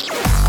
Yeah.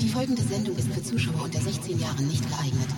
Die folgende Sendung ist für Zuschauer unter 16 Jahren nicht geeignet.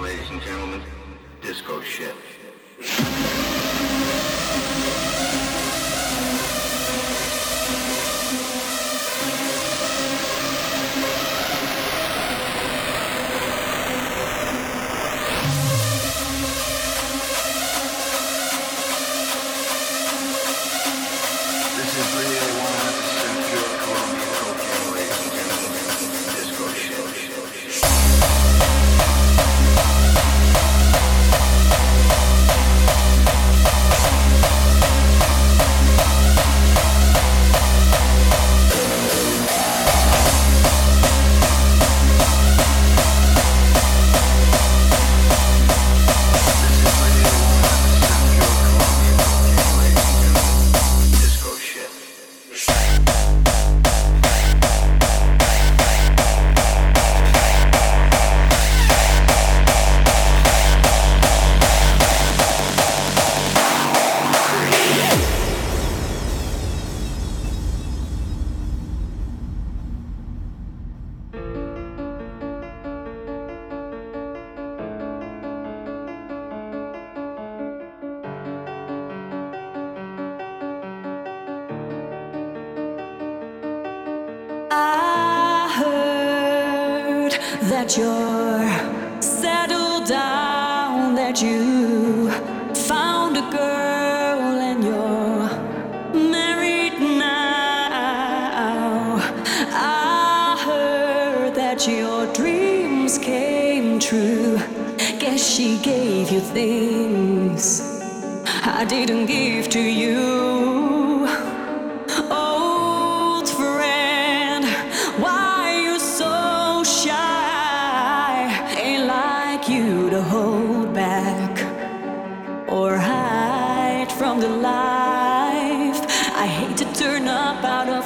ladies and gentlemen, disco shit.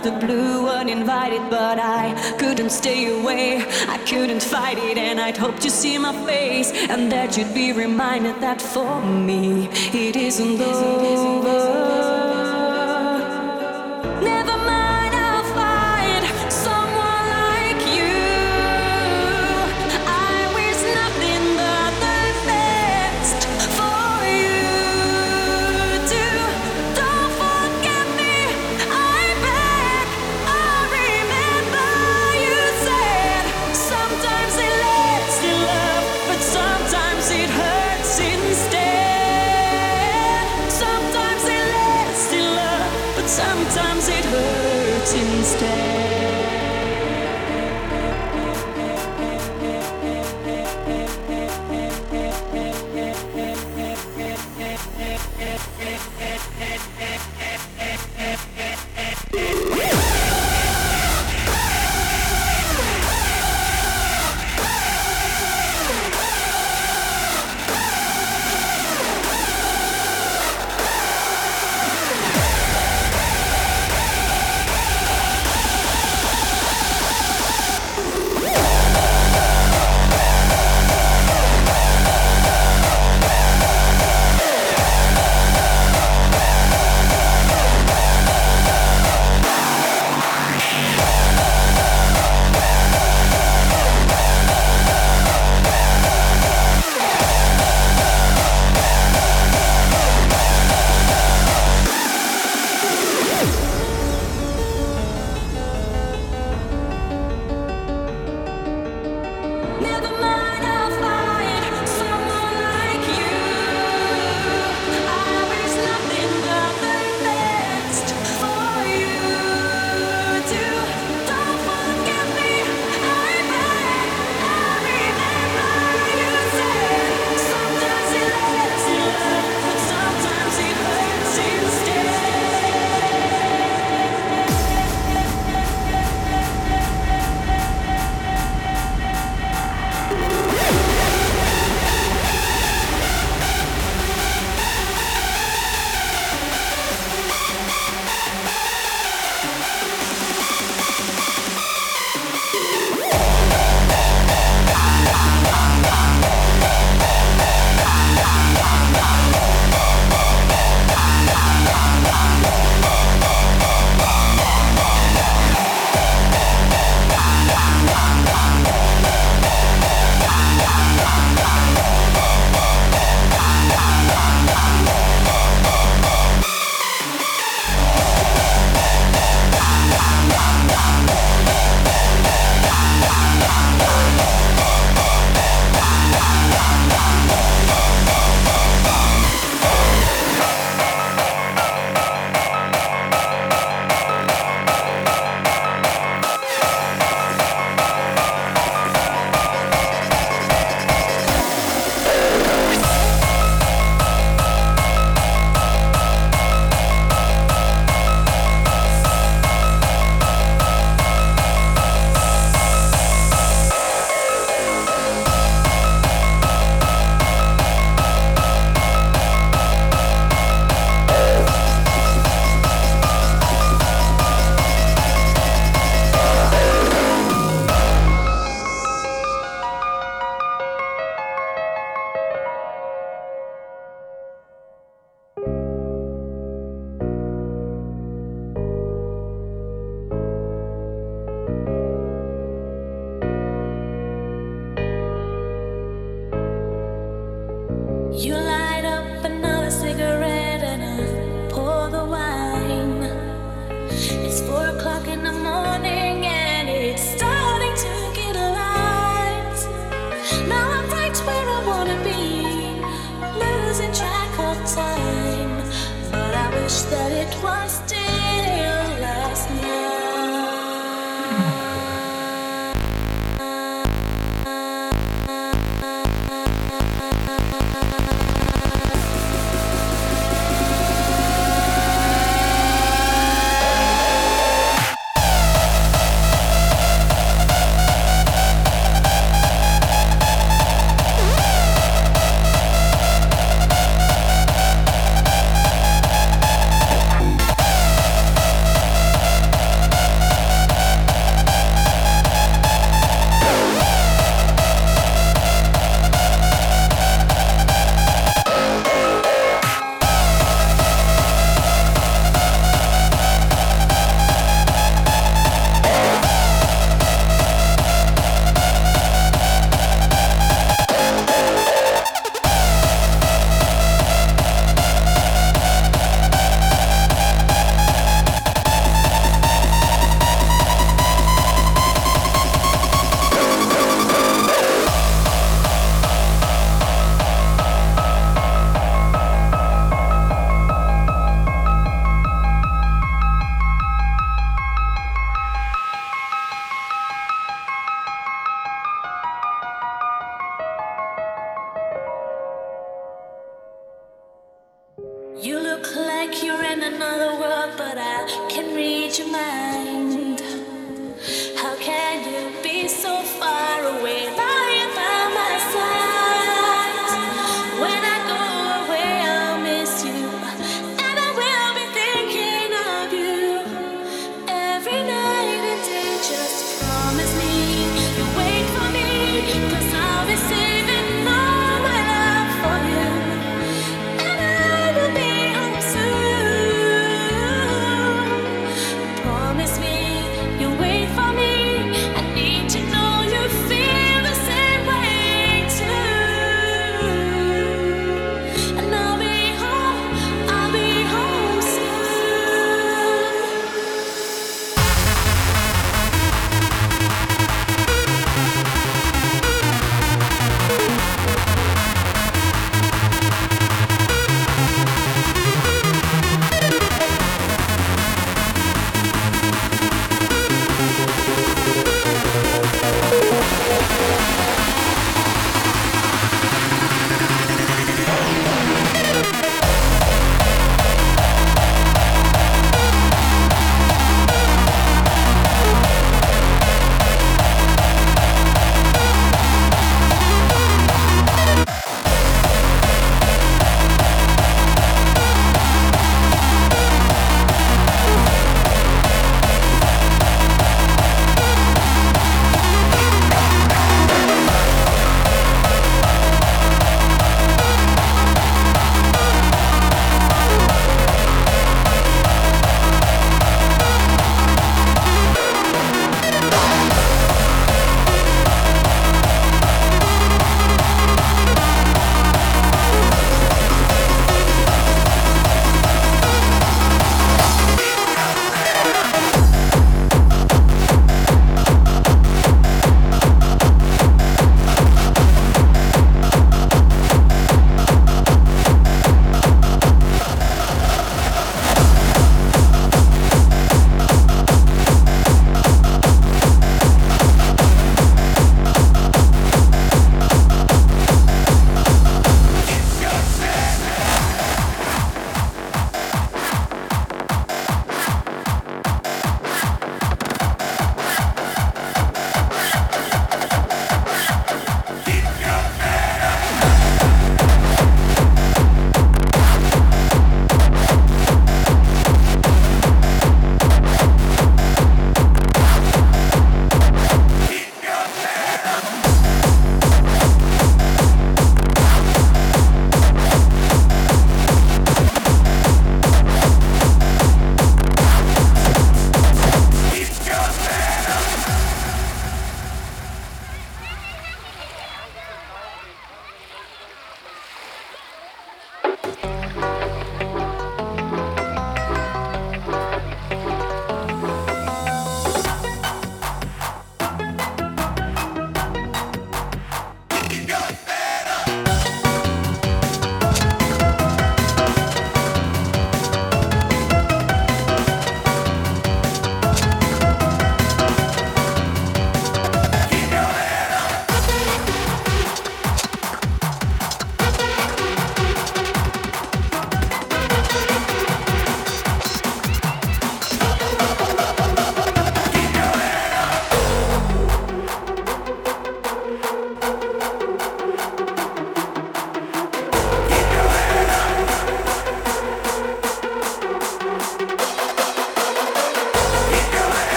the blue, uninvited, but I couldn't stay away. I couldn't fight it, and I'd hoped you'd see my face, and that you'd be reminded that for me it isn't over.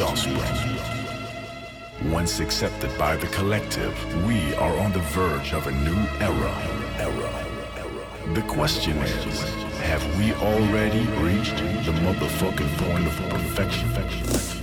Offspring. Once accepted by the collective, we are on the verge of a new era. era. The question is, have we already reached the motherfucking point of perfection?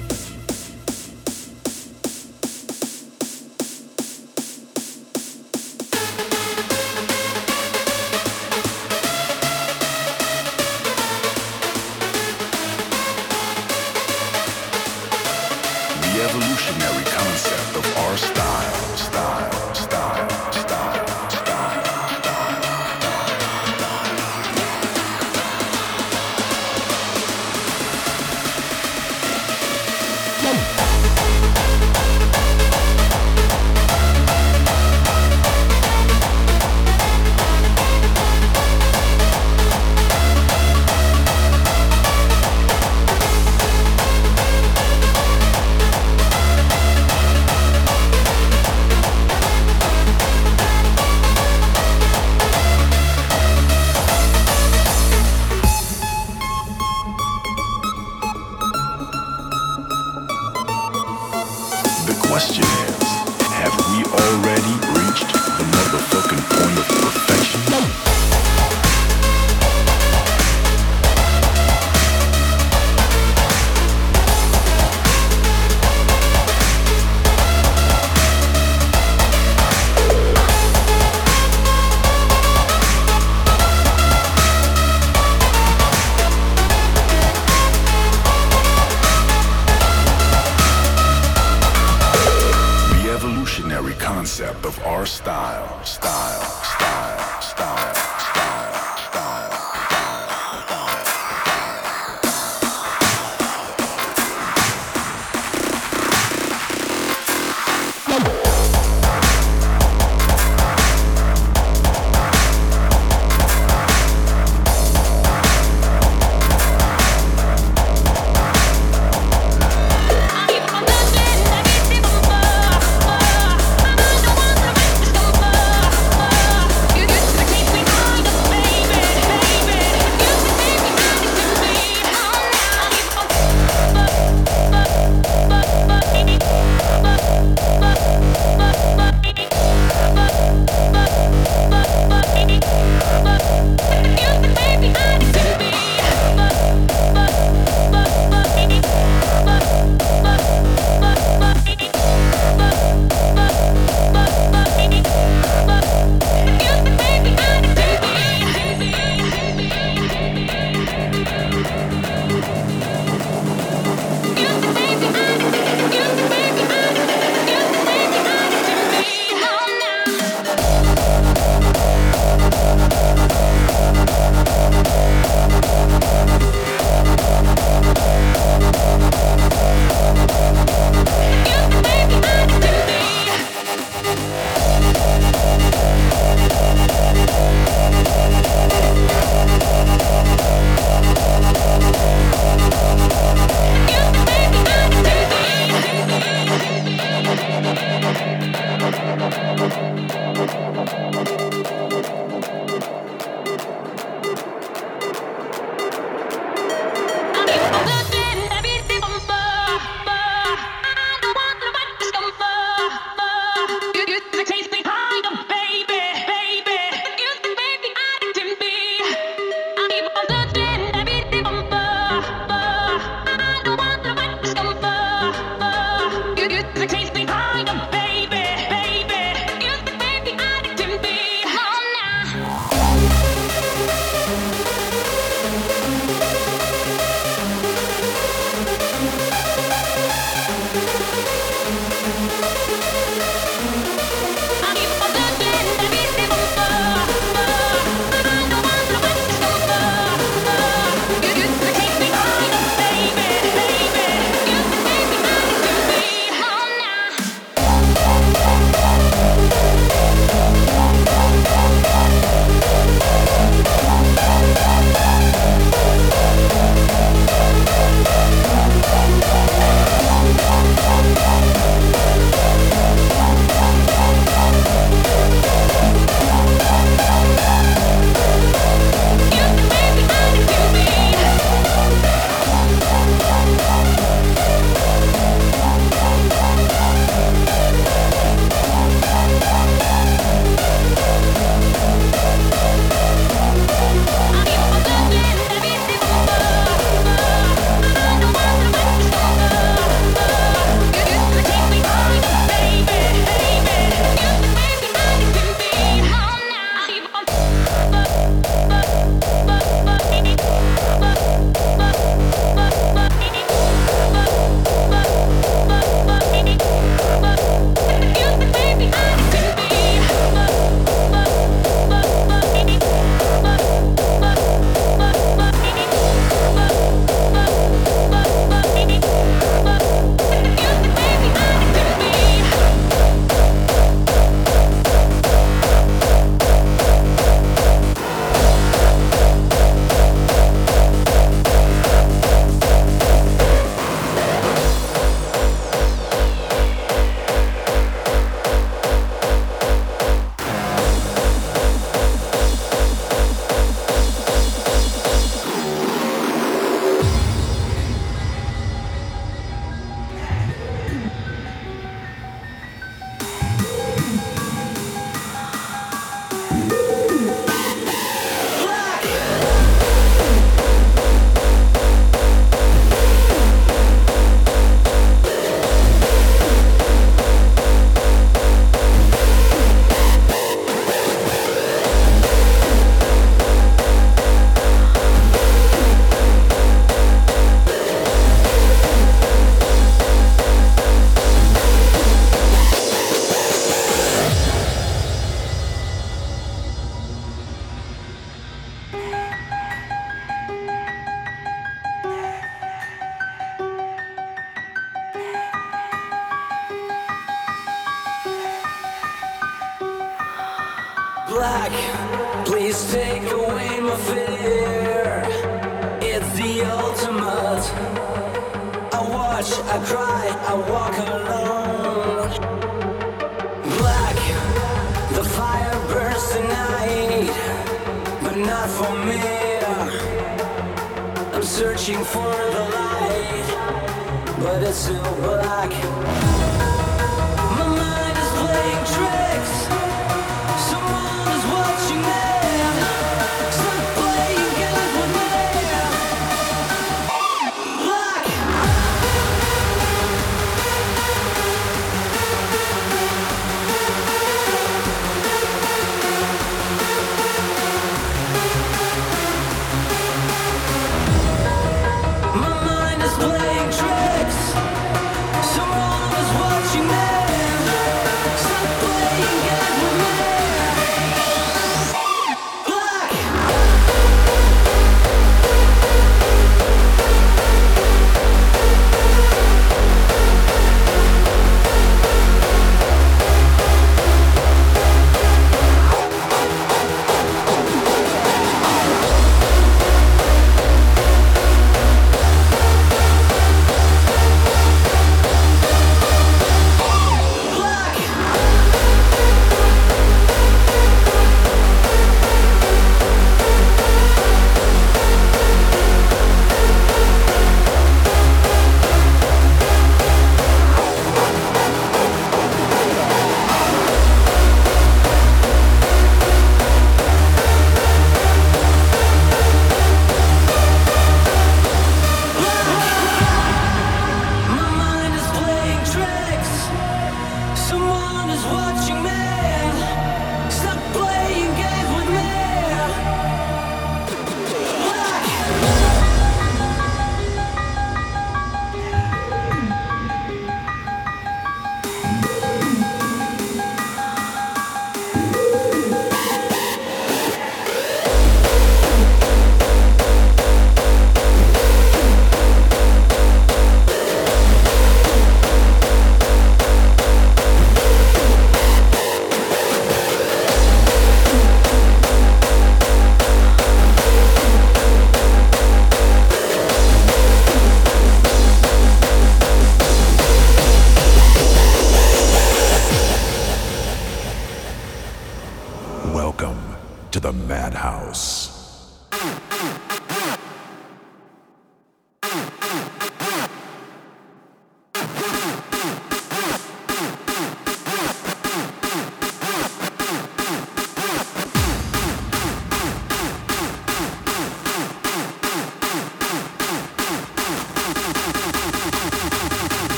the Madhouse.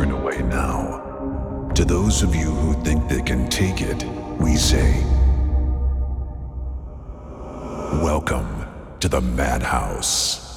turn away now. To those of you who think they can take it, we say, Welcome to the Madhouse.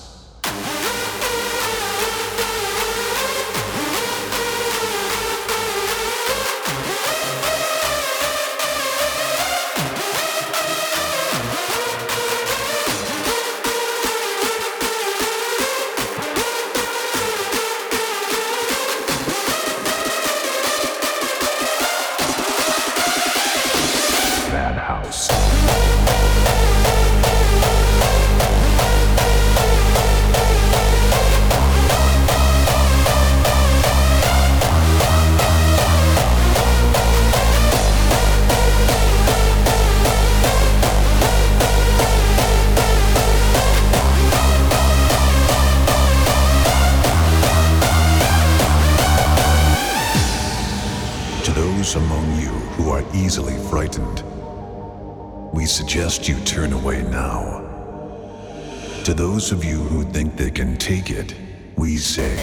To those of you who think they can take it, we say,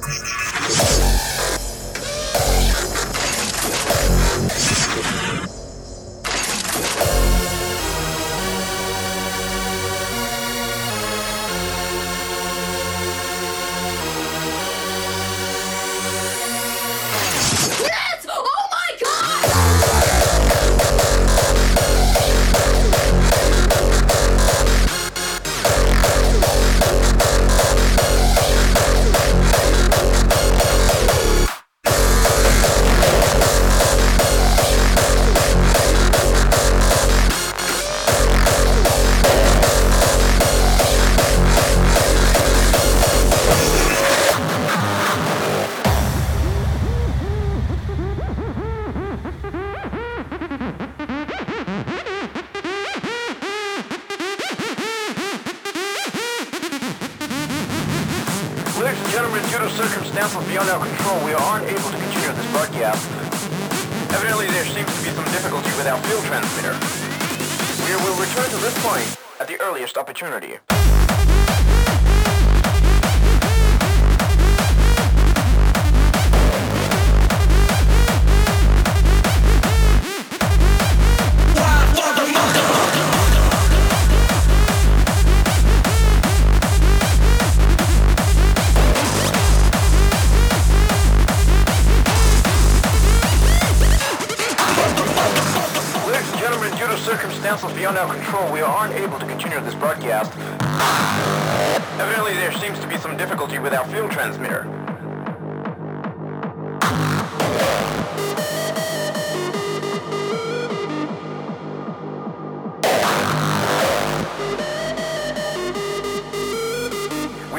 Música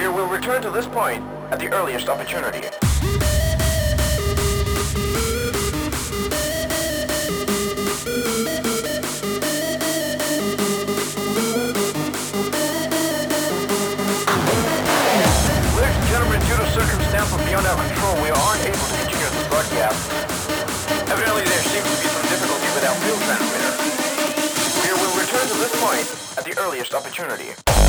We will return to this point at the earliest opportunity. circumstances beyond our control, we aren't able to continue this broadcast. Evidently, there seems to be some difficulty with our field transmitter. We will return to this point at the earliest opportunity.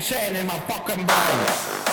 Saying in my fucking brain.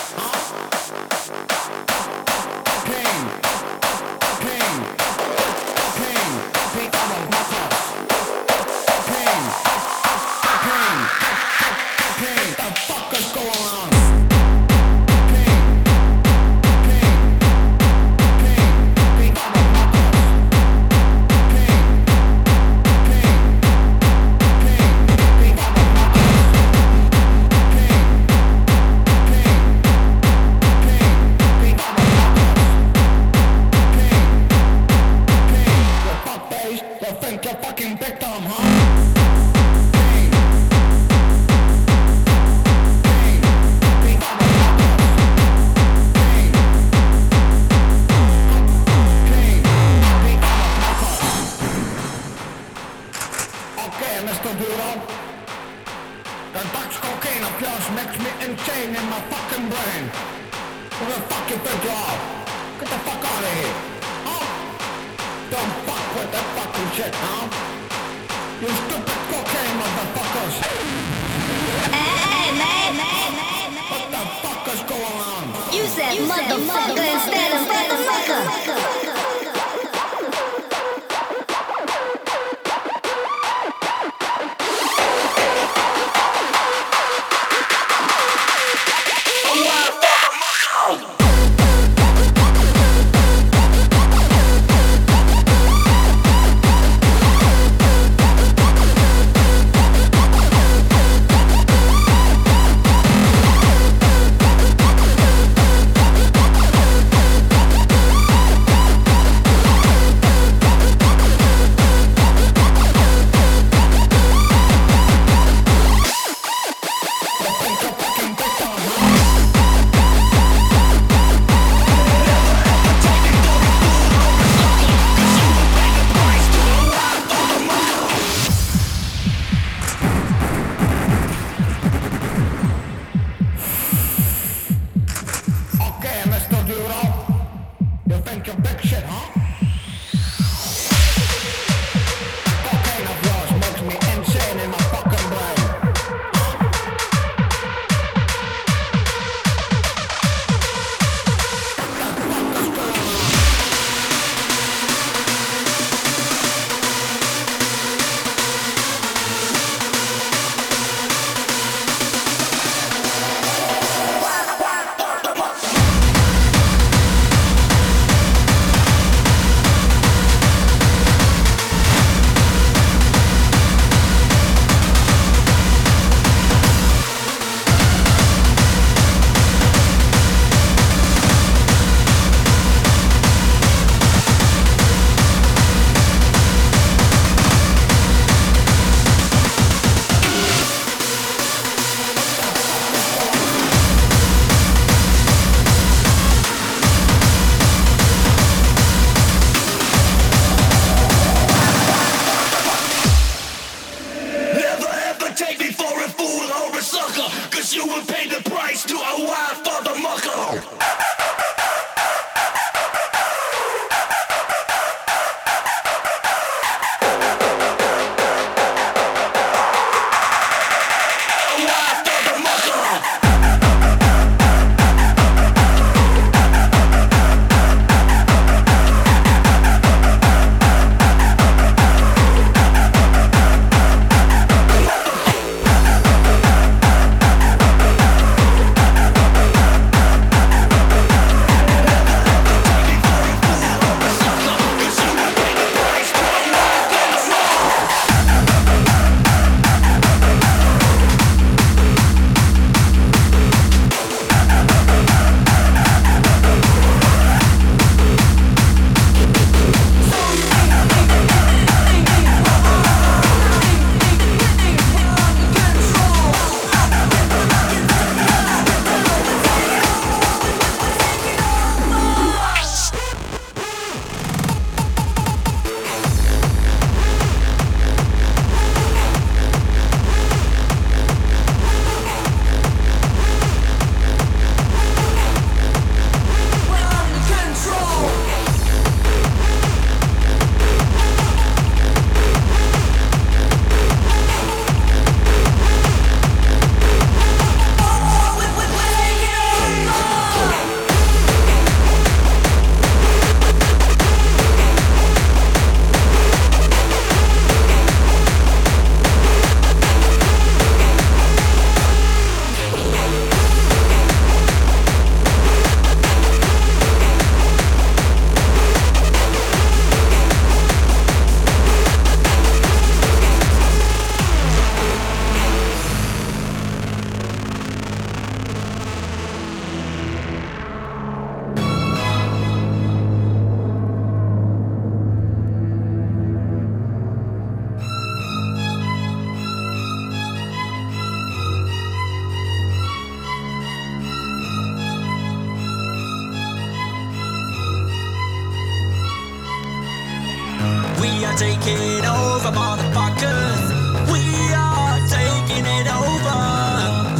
Over, motherfuckers. We are taking it over.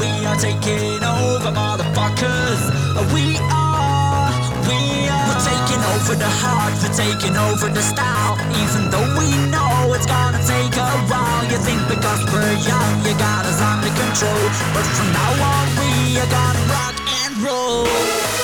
We are taking over, motherfuckers. We are, we are. We're taking over the heart, we're taking over the style. Even though we know it's gonna take a while. You think because we're young, you got us under control. But from now on, we are gonna rock and roll.